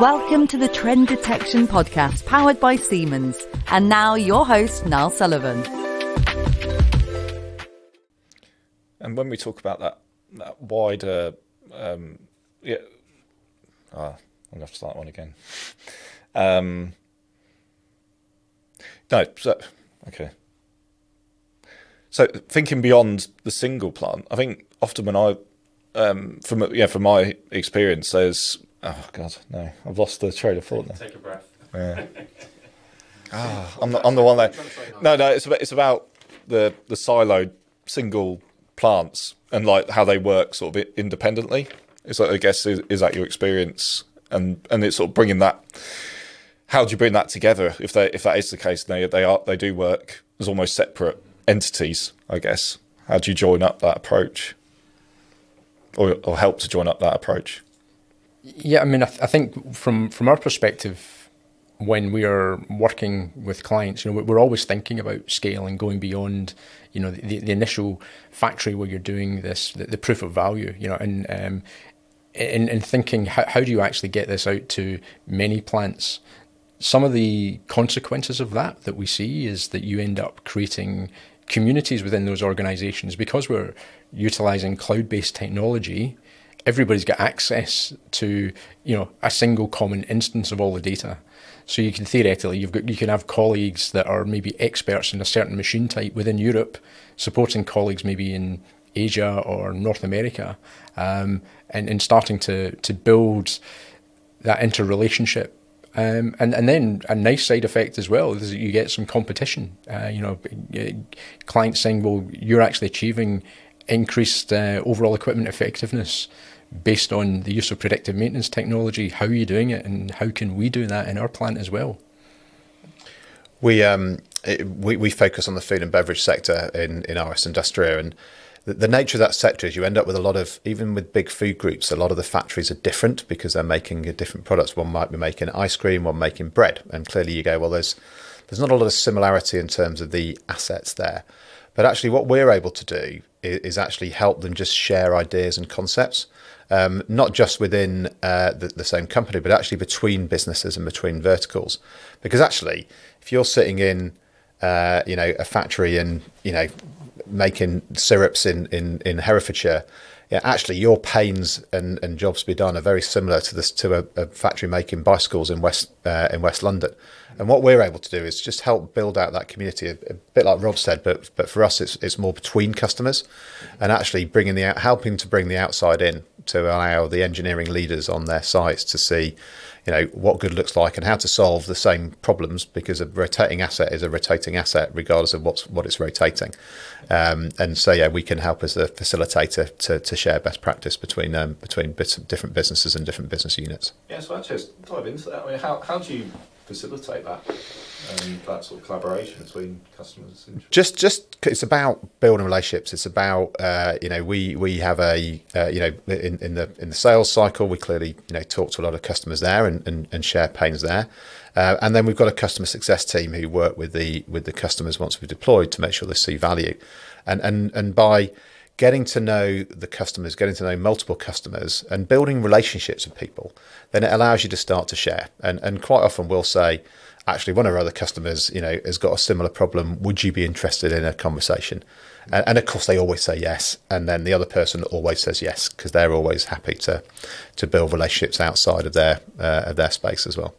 Welcome to the Trend Detection Podcast powered by Siemens. And now your host, Niall Sullivan. And when we talk about that, that wider, um, yeah, ah, I'm going to have to start one again. Um, no, so, okay. So thinking beyond the single plant, I think often when I, um, from yeah, from my experience, there's oh god, no, I've lost the train of thought now. Take a breath. Yeah. ah, I'm the, I'm the one that. No, no, it's about it's about the the siloed single plants and like how they work sort of independently. It's like I guess is, is that your experience and and it's sort of bringing that. How do you bring that together if they if that is the case? They they are they do work as almost separate entities, I guess. How do you join up that approach, or or help to join up that approach? Yeah, I mean, I, th- I think from from our perspective, when we are working with clients, you know, we're always thinking about scale and going beyond, you know, the, the initial factory where you're doing this, the, the proof of value, you know, and um, in, in thinking how, how do you actually get this out to many plants? Some of the consequences of that that we see is that you end up creating communities within those organizations. Because we're utilizing cloud-based technology everybody's got access to you know a single common instance of all the data. So you can theoretically you've got you can have colleagues that are maybe experts in a certain machine type within Europe supporting colleagues maybe in Asia or North America um, and, and starting to to build that interrelationship. Um, and and then a nice side effect as well is that you get some competition. Uh, you know, clients saying, "Well, you're actually achieving increased uh, overall equipment effectiveness based on the use of predictive maintenance technology. How are you doing it, and how can we do that in our plant as well?" We um, it, we we focus on the food and beverage sector in in RS Industria and the, the nature of that sector is you end up with a lot of even with big food groups a lot of the factories are different because they're making different products one might be making ice cream one making bread and clearly you go well there's there's not a lot of similarity in terms of the assets there but actually what we're able to do is, actually help them just share ideas and concepts um, not just within uh, the, the, same company, but actually between businesses and between verticals. Because actually, if you're sitting in, uh, you know, a factory and you know, making syrups in, in, in Herefordshire, yeah, actually your pains and, and jobs to be done are very similar to this to a, a factory making bicycles in West uh, in West London. And what we're able to do is just help build out that community, a, a, bit like Rob said, but but for us it's it's more between customers, and actually bringing the helping to bring the outside in to allow the engineering leaders on their sites to see you know what good looks like and how to solve the same problems because a rotating asset is a rotating asset regardless of what's what it's rotating. Um, and so yeah we can help as a facilitator to, to share best practice between um, between different businesses and different business units. Yeah so actually dive into that. I mean, how, how do you facilitate that and that sort of collaboration between customers? Just, just it's about building relationships. It's about uh, you know we we have a uh, you know in, in the in the sales cycle we clearly you know talk to a lot of customers there and, and, and share pains there. Uh, and then we've got a customer success team who work with the with the customers once we've deployed to make sure they see value, and and and by getting to know the customers, getting to know multiple customers, and building relationships with people, then it allows you to start to share. And and quite often we'll say, actually, one of our other customers, you know, has got a similar problem. Would you be interested in a conversation? And, and of course, they always say yes, and then the other person always says yes because they're always happy to to build relationships outside of their uh, of their space as well.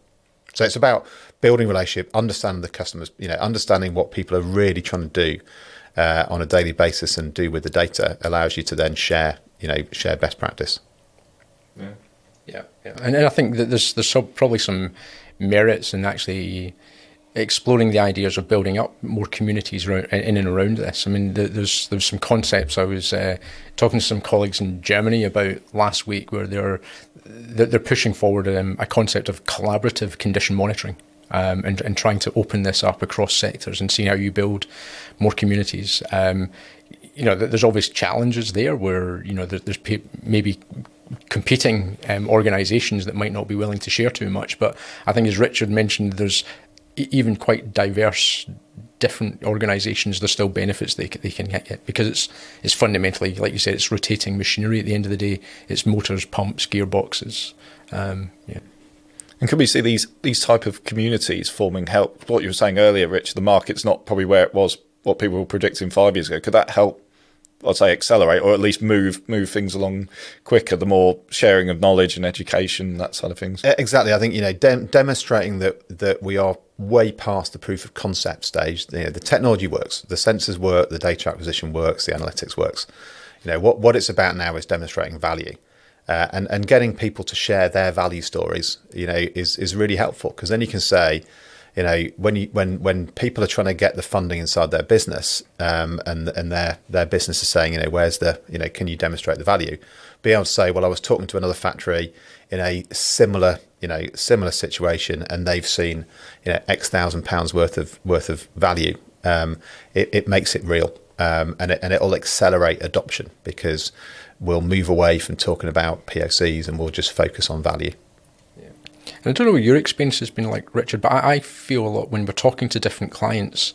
So it's about building relationship, understanding the customers, you know, understanding what people are really trying to do uh, on a daily basis and do with the data allows you to then share, you know, share best practice. Yeah, yeah, yeah. And, and I think that there's there's probably some merits in actually exploring the ideas of building up more communities around, in and around this. I mean, there's there's some concepts I was uh, talking to some colleagues in Germany about last week where they're they're pushing forward um, a concept of collaborative condition monitoring um, and, and trying to open this up across sectors and see how you build more communities. Um, you know, there's always challenges there where you know there's maybe competing um, organisations that might not be willing to share too much. But I think, as Richard mentioned, there's even quite diverse different organisations, there's still benefits they, they can get because it's it's fundamentally, like you said, it's rotating machinery at the end of the day. It's motors, pumps, gearboxes. Um, yeah. And could we see these these type of communities forming help? What you were saying earlier, Rich, the market's not probably where it was, what people were predicting five years ago. Could that help? I'd say accelerate or at least move move things along quicker. The more sharing of knowledge and education, that side of things. Exactly. I think you know dem- demonstrating that that we are way past the proof of concept stage. You know, the technology works, the sensors work, the data acquisition works, the analytics works. You know what what it's about now is demonstrating value. Uh, and and getting people to share their value stories, you know, is is really helpful because then you can say, you know, when you when when people are trying to get the funding inside their business, um, and and their their business is saying, you know, where's the, you know, can you demonstrate the value? Be able to say, well, I was talking to another factory in a similar, you know, similar situation, and they've seen, you know, X thousand pounds worth of worth of value. Um, it, it makes it real, um, and it, and it'll accelerate adoption because we'll move away from talking about POCs and we'll just focus on value. And I don't know what your experience has been like, Richard, but I, I feel a lot when we're talking to different clients,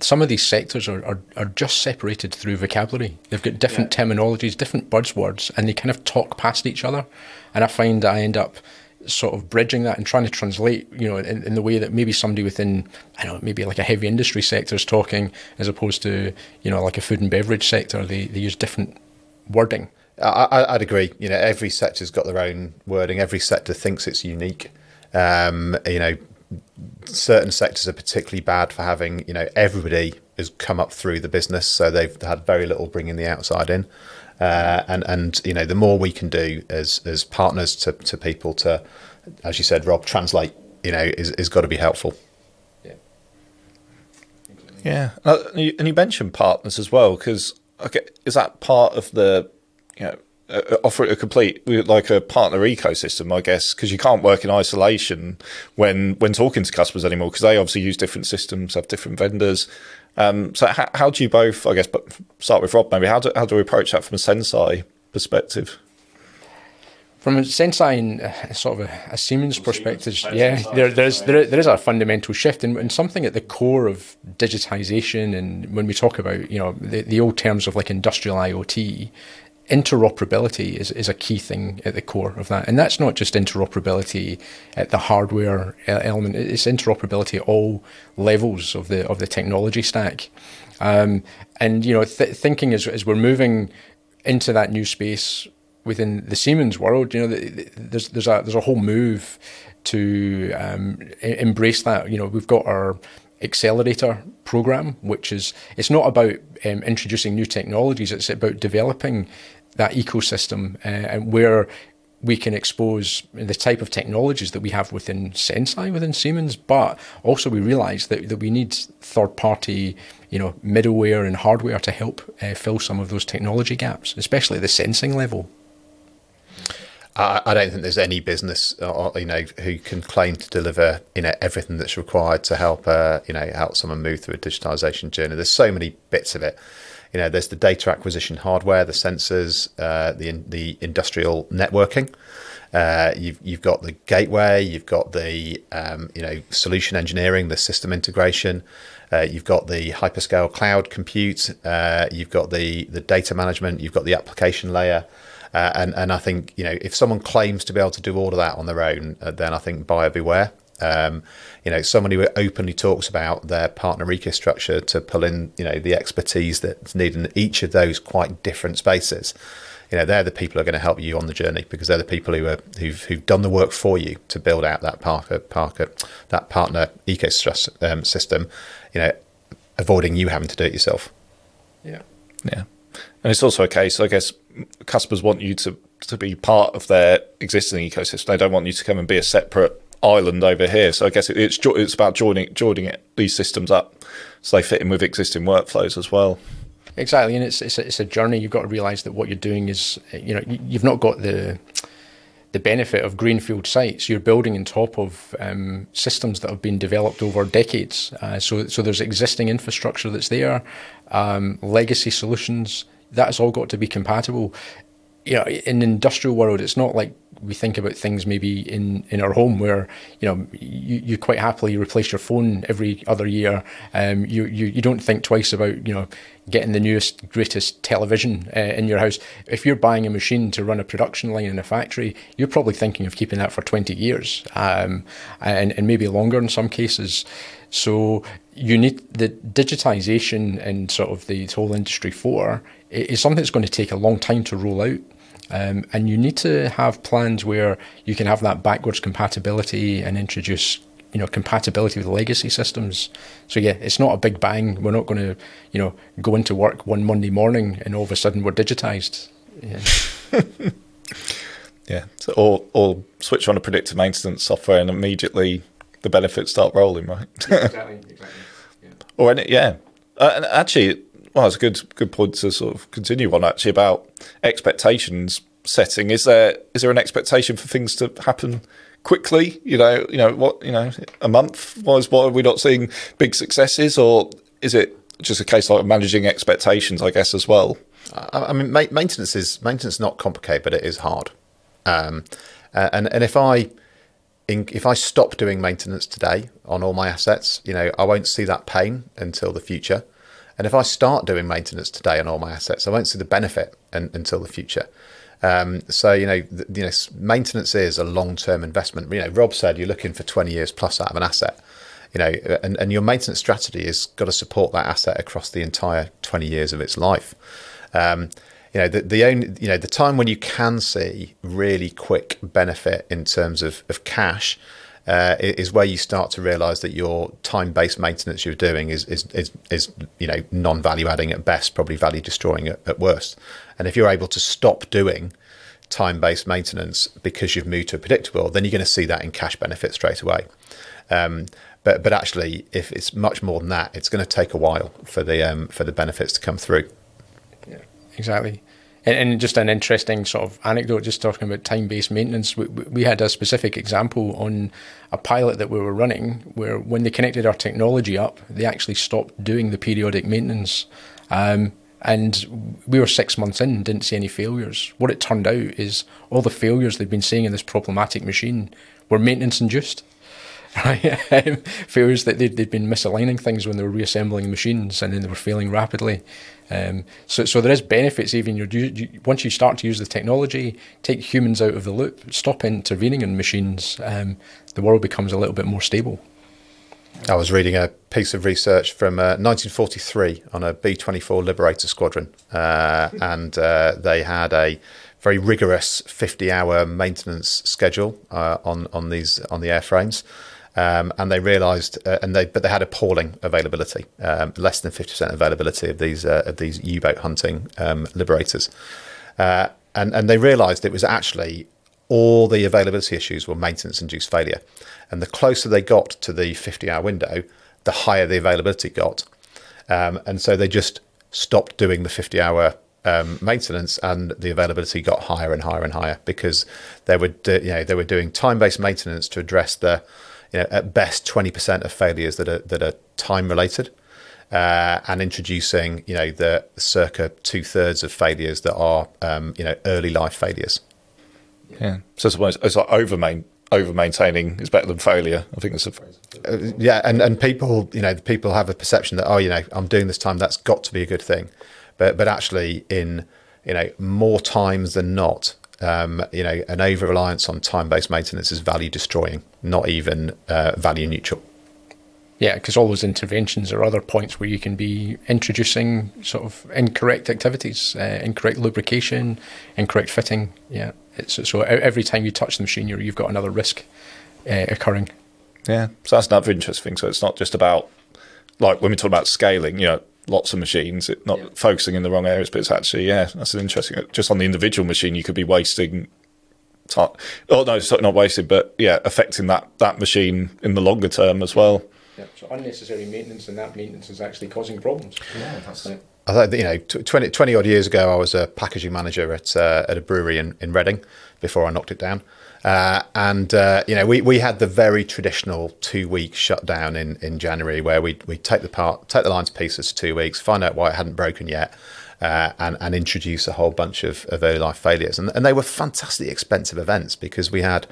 some of these sectors are, are, are just separated through vocabulary. They've got different yeah. terminologies, different buzzwords, and they kind of talk past each other. And I find that I end up sort of bridging that and trying to translate, you know, in, in the way that maybe somebody within, I don't know, maybe like a heavy industry sector is talking, as opposed to, you know, like a food and beverage sector. They, they use different wording. I, would agree. You know, every sector's got their own wording. Every sector thinks it's unique. Um, you know, certain sectors are particularly bad for having. You know, everybody has come up through the business, so they've had very little bringing the outside in. Uh, and and you know, the more we can do as as partners to to people to, as you said, Rob, translate. You know, is is got to be helpful. Yeah. Yeah, uh, and you mentioned partners as well because okay, is that part of the, you know, uh, offer it a complete like a partner ecosystem, I guess, because you can't work in isolation when when talking to customers anymore because they obviously use different systems, have different vendors. Um, so how, how do you both, I guess, but start with Rob maybe. How do how do we approach that from a Senseye perspective? From a Senseye and uh, sort of a, a Siemens perspective, yeah, there, there's there, there is a fundamental shift and, and something at the core of digitization. And when we talk about you know the, the old terms of like industrial IoT, interoperability is, is a key thing at the core of that. And that's not just interoperability at the hardware element, it's interoperability at all levels of the of the technology stack. Um, and you know, th- thinking as, as we're moving into that new space within the Siemens world, you know, there's there's a there's a whole move to um, embrace that. You know, we've got our accelerator program, which is it's not about um, introducing new technologies; it's about developing that ecosystem uh, and where we can expose the type of technologies that we have within Senseye, within Siemens, but also we realise that, that we need third-party, you know, middleware and hardware to help uh, fill some of those technology gaps, especially at the sensing level. I, I don't think there's any business, uh, you know, who can claim to deliver, you know, everything that's required to help, uh, you know, help someone move through a digitization journey. There's so many bits of it. You know, there's the data acquisition hardware, the sensors, uh, the the industrial networking. Uh, you've you've got the gateway, you've got the um, you know solution engineering, the system integration. Uh, you've got the hyperscale cloud compute. Uh, you've got the the data management. You've got the application layer. Uh, and and I think you know if someone claims to be able to do all of that on their own, uh, then I think buyer beware. Um, you know, somebody who openly talks about their partner ecostructure to pull in, you know, the expertise that's needed in each of those quite different spaces. You know, they're the people who are going to help you on the journey because they're the people who are who've, who've done the work for you to build out that Parker Parker that partner ecosystem um, system. You know, avoiding you having to do it yourself. Yeah, yeah, and it's also a case, I guess, customers want you to to be part of their existing ecosystem. They don't want you to come and be a separate island over here. So I guess it's it's about joining joining it, these systems up so they fit in with existing workflows as well. Exactly, and it's it's a, it's a journey. You've got to realise that what you're doing is you know you've not got the the benefit of greenfield sites. You're building on top of um, systems that have been developed over decades. Uh, so so there's existing infrastructure that's there, um, legacy solutions. That's all got to be compatible you know, in the industrial world, it's not like we think about things maybe in, in our home where you know you, you quite happily replace your phone every other year. Um, you, you you don't think twice about you know getting the newest greatest television uh, in your house. If you're buying a machine to run a production line in a factory, you're probably thinking of keeping that for 20 years um, and and maybe longer in some cases. So you need the digitization and sort of the whole industry four is something that's going to take a long time to roll out. Um, and you need to have plans where you can have that backwards compatibility and introduce you know compatibility with legacy systems. So yeah, it's not a big bang. We're not going to you know go into work one Monday morning and all of a sudden we're digitized. Yeah. yeah. So or or switch on a predictive maintenance software and immediately the benefits start rolling, right? exactly. Exactly. Yeah. Or any, yeah. Uh, and actually, well, it's a good good point to sort of continue on actually about expectations setting. Is there is there an expectation for things to happen quickly? You know, you know what you know, a month was what are we not seeing big successes, or is it just a case like managing expectations? I guess as well. I mean, maintenance is maintenance is not complicated, but it is hard. Um, and and if I if I stop doing maintenance today on all my assets, you know, I won't see that pain until the future. And if I start doing maintenance today on all my assets, I won't see the benefit in, until the future. Um, so you know, the, you know, maintenance is a long-term investment. You know, Rob said you're looking for 20 years plus out of an asset. You know, and, and your maintenance strategy has got to support that asset across the entire 20 years of its life. Um, you know, the, the only, you know, the time when you can see really quick benefit in terms of, of cash uh, is where you start to realise that your time-based maintenance you're doing is is is, is you know non-value adding at best, probably value destroying at, at worst. And if you're able to stop doing time-based maintenance because you've moved to a predictable, then you're going to see that in cash benefit straight away. Um, but but actually, if it's much more than that, it's going to take a while for the um, for the benefits to come through. Exactly. And, and, just an interesting sort of anecdote, just talking about time based maintenance. We, we, had a specific example on a pilot that we were running where when they connected our technology up, they actually stopped doing the periodic maintenance. Um, and we were six months in didn't see any failures. What it turned out is all the failures they'd been seeing in this problematic machine were maintenance induced. Failures that they'd, they'd been misaligning things when they were reassembling machines and then they were failing rapidly. Um, so, so there is benefits even you, you, once you start to use the technology, take humans out of the loop, stop intervening in machines. Um, the world becomes a little bit more stable. I was reading a piece of research from uh, 1943 on a B 24 Liberator squadron, uh, and uh, they had a very rigorous 50 hour maintenance schedule uh, on, on these on the airframes. Um, and they realised, uh, and they but they had appalling availability, um, less than fifty percent availability of these uh, of these U-boat hunting um, liberators, uh, and and they realised it was actually all the availability issues were maintenance-induced failure, and the closer they got to the fifty-hour window, the higher the availability got, um, and so they just stopped doing the fifty-hour um, maintenance, and the availability got higher and higher and higher because they were do, you know they were doing time-based maintenance to address the you know, at best 20% of failures that are that are time related, uh, and introducing you know the circa two thirds of failures that are um, you know early life failures. Yeah, so suppose it's like over main over maintaining is better than failure. I think that's a phrase. Uh, yeah, and and people you know people have a perception that oh you know I'm doing this time that's got to be a good thing, but but actually in you know more times than not um, you know, an over reliance on time based maintenance is value destroying, not even uh, value neutral. Yeah, because all those interventions are other points where you can be introducing sort of incorrect activities, uh, incorrect lubrication, incorrect fitting. Yeah, it's, so every time you touch the machine, you've got another risk uh, occurring. Yeah, so that's another interesting thing. So it's not just about like when we talk about scaling, you know, lots of machines, it, not yeah. focusing in the wrong areas, but it's actually, yeah, that's an interesting. Just on the individual machine, you could be wasting time. Oh, no, sorry, not wasted, but yeah, affecting that, that machine in the longer term as well. Yeah, so unnecessary maintenance, and that maintenance is actually causing problems. Yeah, that's it. I thought, you know, 20, 20 odd years ago, I was a packaging manager at uh, at a brewery in, in Reading before I knocked it down. Uh, and uh, you know, we, we had the very traditional two week shutdown in, in January where we we take the part take the line to pieces for two weeks, find out why it hadn't broken yet, uh, and, and introduce a whole bunch of, of early life failures. And, and they were fantastically expensive events because we had,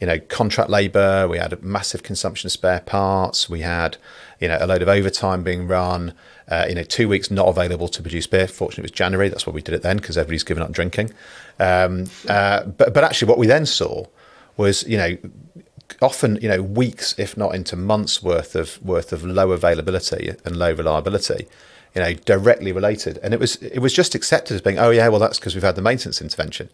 you know, contract labour, we had a massive consumption of spare parts, we had, you know, a load of overtime being run, uh, you know, two weeks not available to produce beer. Fortunately, it was January. That's why we did it then because everybody's given up drinking. Um, uh, but but actually, what we then saw was, you know, often you know weeks, if not into months worth of worth of low availability and low reliability you know, directly related. And it was it was just accepted as being, oh yeah, well that's because we've had the maintenance intervention.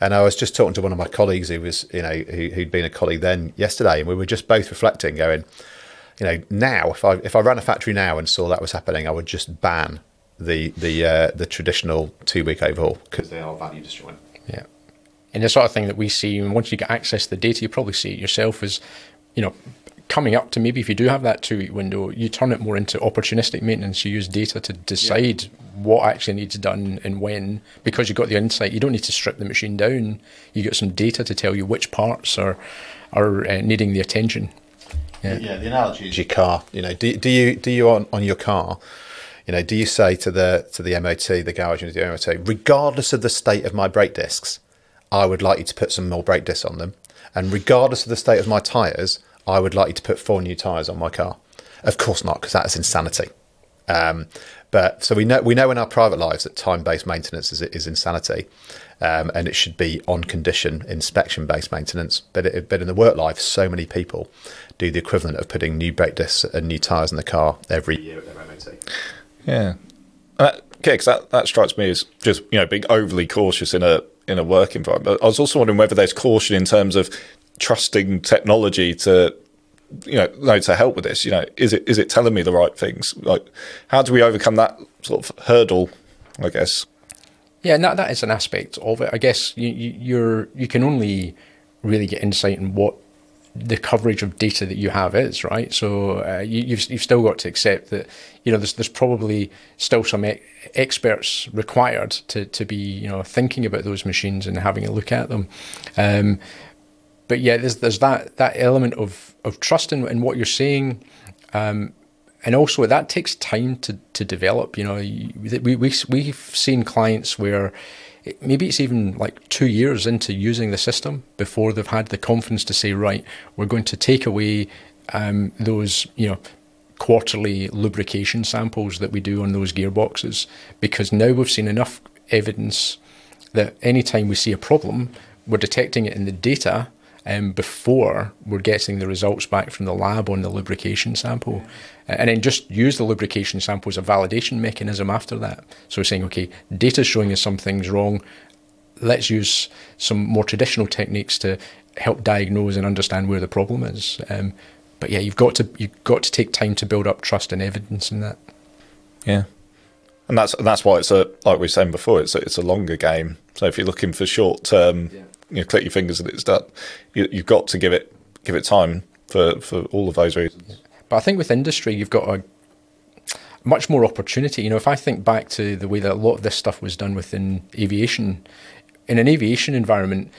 And I was just talking to one of my colleagues who was, you know, who, who'd been a colleague then yesterday, and we were just both reflecting, going, you know, now if I if I ran a factory now and saw that was happening, I would just ban the the uh, the traditional two week overhaul because they are value destroying. Yeah, and the sort of thing that we see, and once you get access to the data, you probably see it yourself as, you know, coming up to maybe if you do have that two week window, you turn it more into opportunistic maintenance. You use data to decide yeah. what actually needs done and when, because you've got the insight. You don't need to strip the machine down. You get some data to tell you which parts are are uh, needing the attention. Yeah. yeah, the analogy is your car. You know, do, do you do you on, on your car? You know, do you say to the to the MOT, the garage and the MOT, regardless of the state of my brake discs, I would like you to put some more brake discs on them, and regardless of the state of my tyres, I would like you to put four new tyres on my car. Of course not, because that is insanity. Um, but so we know we know in our private lives that time-based maintenance is, is insanity, um, and it should be on condition inspection-based maintenance. But it, but in the work life, so many people do the equivalent of putting new brake discs and new tyres in the car every year at their MOT. Yeah, uh, okay, because that, that strikes me as just you know being overly cautious in a in a work environment. I was also wondering whether there's caution in terms of trusting technology to you know, to help with this you know is it is it telling me the right things? Like how do we overcome that sort of hurdle i guess? Yeah and that, that is an aspect of it. I guess you, you you're you can only really get insight in what the coverage of data that you have is right? So uh, you, you've, you've still got to accept that you know there's, there's probably still some e- experts required to, to be you know thinking about those machines and having a look at them. Um, but yeah, there's there's that that element of of trust in, in what you're saying, um, and also that takes time to to develop. You know, we we we've seen clients where maybe it's even like two years into using the system before they've had the confidence to say, right, we're going to take away um, those you know quarterly lubrication samples that we do on those gearboxes because now we've seen enough evidence that anytime we see a problem, we're detecting it in the data um, before we're getting the results back from the lab on the lubrication sample. And then just use the lubrication sample as a validation mechanism after that. So saying, okay, data's showing us something's wrong. Let's use some more traditional techniques to help diagnose and understand where the problem is. Um, but yeah, you've got to you've got to take time to build up trust and evidence in that. Yeah, and that's that's why it's a like we were saying before. It's a, it's a longer game. So if you're looking for short term yeah you know, click your fingers and it's done. You, have got to give it give it time for, for all of those reasons. But I think with industry, you've got a much more opportunity. You know, if I think back to the way that a lot of this stuff was done within aviation, in an aviation environment,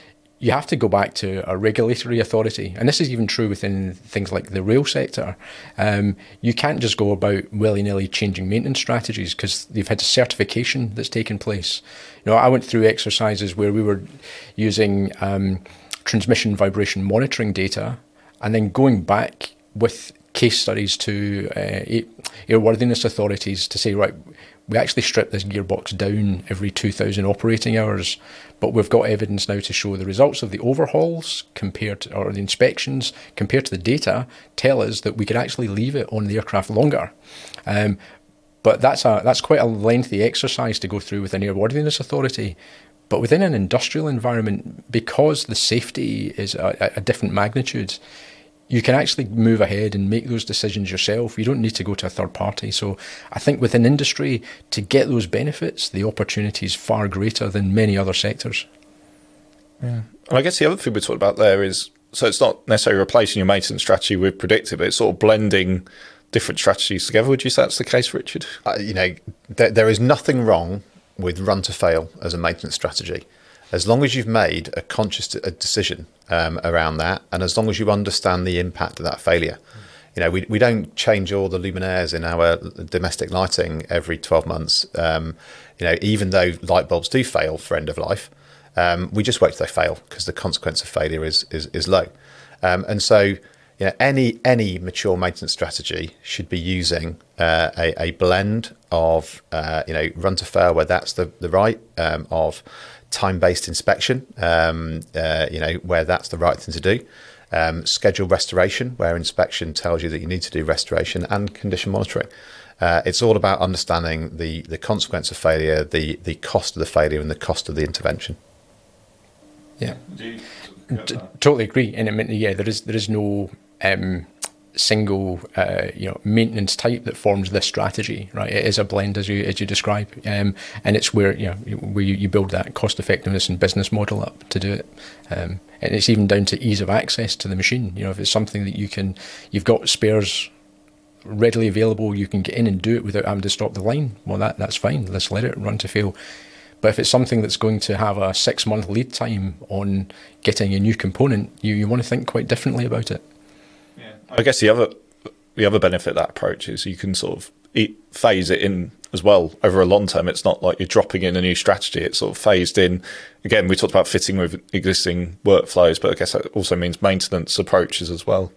you have to go back to a regulatory authority. And this is even true within things like the rail sector. Um, you can't just go about willy nilly changing maintenance strategies because they've had a certification that's taken place. You know, I went through exercises where we were using um, transmission vibration monitoring data and then going back with case studies to uh, airworthiness authorities to say, right, we actually strip this gearbox down every 2,000 operating hours, but we've got evidence now to show the results of the overhauls compared to, or the inspections compared to the data tell us that we could actually leave it on the aircraft longer. Um, but that's a that's quite a lengthy exercise to go through with an airworthiness authority. But within an industrial environment, because the safety is a, a different magnitude, you can actually move ahead and make those decisions yourself. You don't need to go to a third party. So I think within industry, to get those benefits, the opportunity is far greater than many other sectors. Yeah. And I guess the other thing we talked about there is so it's not necessarily replacing your maintenance strategy with predictive, but it's sort of blending different strategies together. Would you say that's the case, Richard? Uh, you know, there, there is nothing wrong with run to fail as a maintenance strategy as long as you've made a conscious decision um, around that, and as long as you understand the impact of that failure. You know, we, we don't change all the luminaires in our domestic lighting every 12 months. Um, you know, even though light bulbs do fail for end of life, um, we just wait till they fail because the consequence of failure is is, is low. Um, and so, you know, any any mature maintenance strategy should be using uh, a, a blend of uh, you know run to fail where that's the the right um, of time based inspection, um, uh, you know where that's the right thing to do. Um, schedule restoration, where inspection tells you that you need to do restoration, and condition monitoring. Uh, it's all about understanding the, the consequence of failure, the, the cost of the failure, and the cost of the intervention. Yeah, totally agree. And I mean, yeah, there is there is no um, single uh, you know maintenance type that forms this strategy, right? It is a blend as you as you describe, um, and it's where you know where you, you, build that cost effectiveness and business model up to do it. Um, and it's even down to ease of access to the machine. You know, if it's something that you can, you've got spares readily available, you can get in and do it without having to stop the line. Well, that that's fine. Let's let it run to fail. But if it's something that's going to have a six month lead time on getting a new component, you, you want to think quite differently about it. I guess the other the other benefit of that approach is you can sort of eat, phase it in as well over a long term. It's not like you're dropping in a new strategy. It's sort of phased in. Again, we talked about fitting with existing workflows, but I guess that also means maintenance approaches as well.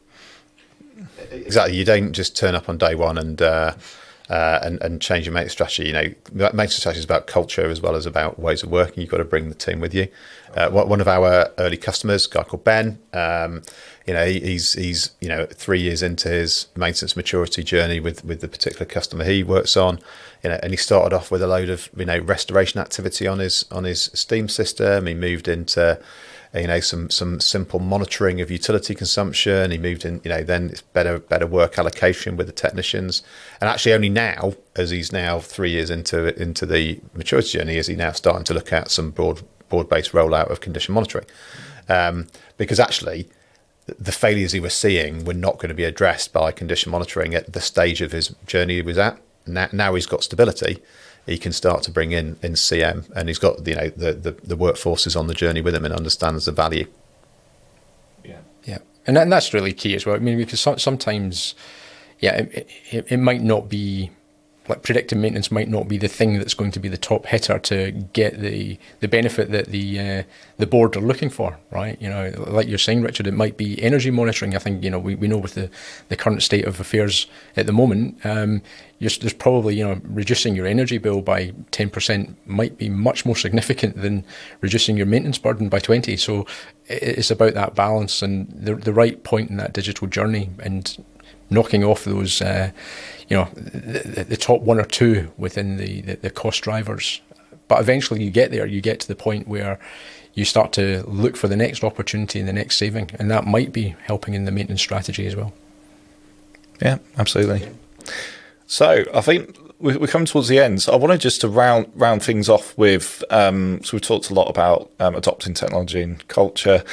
Exactly. You don't just turn up on day one and uh, uh, and, and change your maintenance strategy. You know, maintenance strategy is about culture as well as about ways of working. You've got to bring the team with you. Uh, one of our early customers, a guy called Ben, um, you know, he's he's you know three years into his maintenance maturity journey with with the particular customer he works on, you know, and he started off with a load of you know restoration activity on his on his steam system. He moved into you know some some simple monitoring of utility consumption. He moved in, you know, then it's better better work allocation with the technicians, and actually only now, as he's now three years into into the maturity journey, is he now starting to look at some broad broad based rollout of condition monitoring, um, because actually. The failures he was seeing were not going to be addressed by condition monitoring at the stage of his journey he was at. Now, now he's got stability he can start to bring in in CM, and he's got you know the the, the workforce is on the journey with him and understands the value. Yeah, yeah, and, that, and that's really key as well. I mean, because sometimes, yeah, it, it, it might not be like predictive maintenance might not be the thing that's going to be the top hitter to get the the benefit that the uh, the board are looking for, right? You know, like you're saying, Richard, it might be energy monitoring. I think you know we, we know with the, the current state of affairs at the moment, um, there's probably you know reducing your energy bill by ten percent might be much more significant than reducing your maintenance burden by twenty. So it's about that balance and the the right point in that digital journey and knocking off those. Uh, you know, the, the, top one or two within the, the, the cost drivers. But eventually you get there, you get to the point where you start to look for the next opportunity and the next saving, and that might be helping in the maintenance strategy as well. Yeah, absolutely. So I think we're coming towards the end. So I wanted just to round round things off with. Um, so we've talked a lot about um, adopting technology and culture,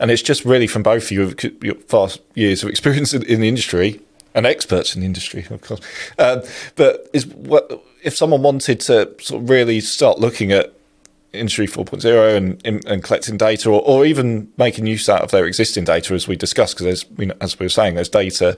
and it's just really from both of you, your vast years of experience in, in the industry and experts in the industry, of course. Um, but is what if someone wanted to sort of really start looking at Industry 4.0 and, and collecting data, or, or even making use out of their existing data, as we discussed, because there's, you know, as we were saying, there's data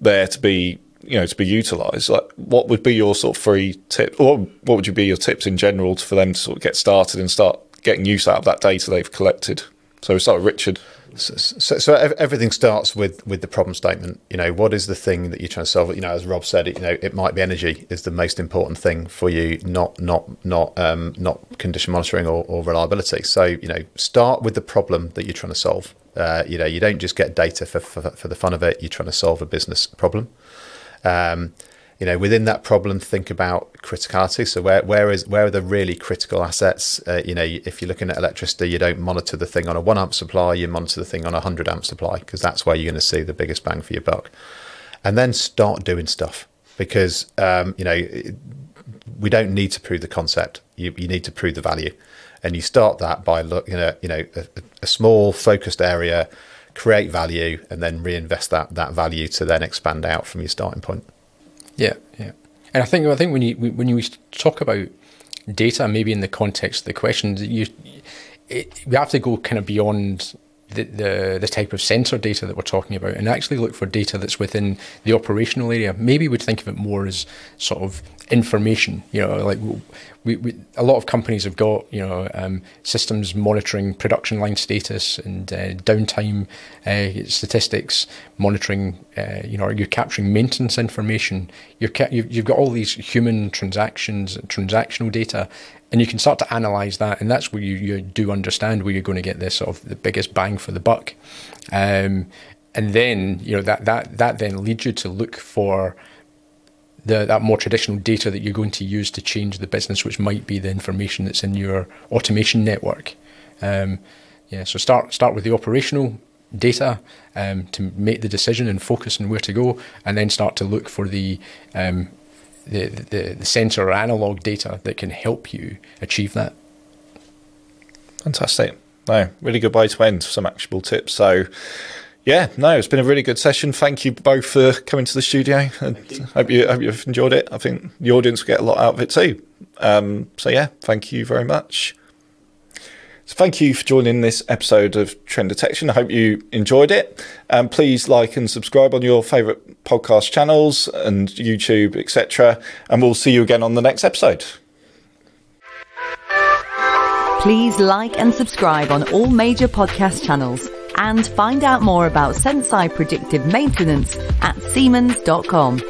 there to be you know to be utilized. Like what would be your sort of free tip or what would you be your tips in general for them to sort of get started and start getting use out of that data they've collected? So we start with richard so, so, so, everything starts with with the problem statement. You know, what is the thing that you're trying to solve? You know, as Rob said, you know, it might be energy is the most important thing for you, not not not um, not condition monitoring or, or reliability. So you know, start with the problem that you're trying to solve. Uh, you know, you don't just get data for, for, for the fun of it. You're trying to solve a business problem. Um, you know, within that problem, think about criticality. So where where is where are the really critical assets? Uh, you know, if you're looking at electricity, you don't monitor the thing on a one amp supply, you monitor the thing on a hundred amp supply because that's where you're going to see the biggest bang for your buck. And then start doing stuff because um, you know we don't need to prove the concept. You, you need to prove the value, and you start that by looking at you know a, a small focused area, create value, and then reinvest that that value to then expand out from your starting point. Yeah, yeah. And I think I think when you when you talk about data, maybe in the context of the questions, you it, we have to go kind of beyond the, the, type of sensor data that we're talking about and actually look for data that's within the operational area. Maybe we'd think of it more as sort of information. You know, like we, we, a lot of companies have got you know um, systems monitoring production line status and uh, downtime uh, statistics, monitoring. Uh, you know, you're capturing maintenance information. You're ca- you've, you've got all these human transactions, transactional data, and you can start to analyze that, and that's where you, you do understand where you're going to get this sort of the biggest bang for the buck. Um, and then you know that that that then leads you to look for the, that more traditional data that you're going to use to change the business, which might be the information that's in your automation network. Um, yeah, so start start with the operational data um, to make the decision and focus on where to go, and then start to look for the um, the, the, the sensor or analog data that can help you achieve that. Fantastic. No, really good way to end some actionable tips. So yeah, no, it's been a really good session. Thank you both for coming to the studio. And hope you hope you've enjoyed it. I think the audience will get a lot out of it too. Um, so yeah, thank you very much. So thank you for joining this episode of Trend Detection. I hope you enjoyed it. Um, please like and subscribe on your favourite podcast channels and YouTube, etc. And we'll see you again on the next episode. Please like and subscribe on all major podcast channels and find out more about Senseye predictive maintenance at Siemens.com.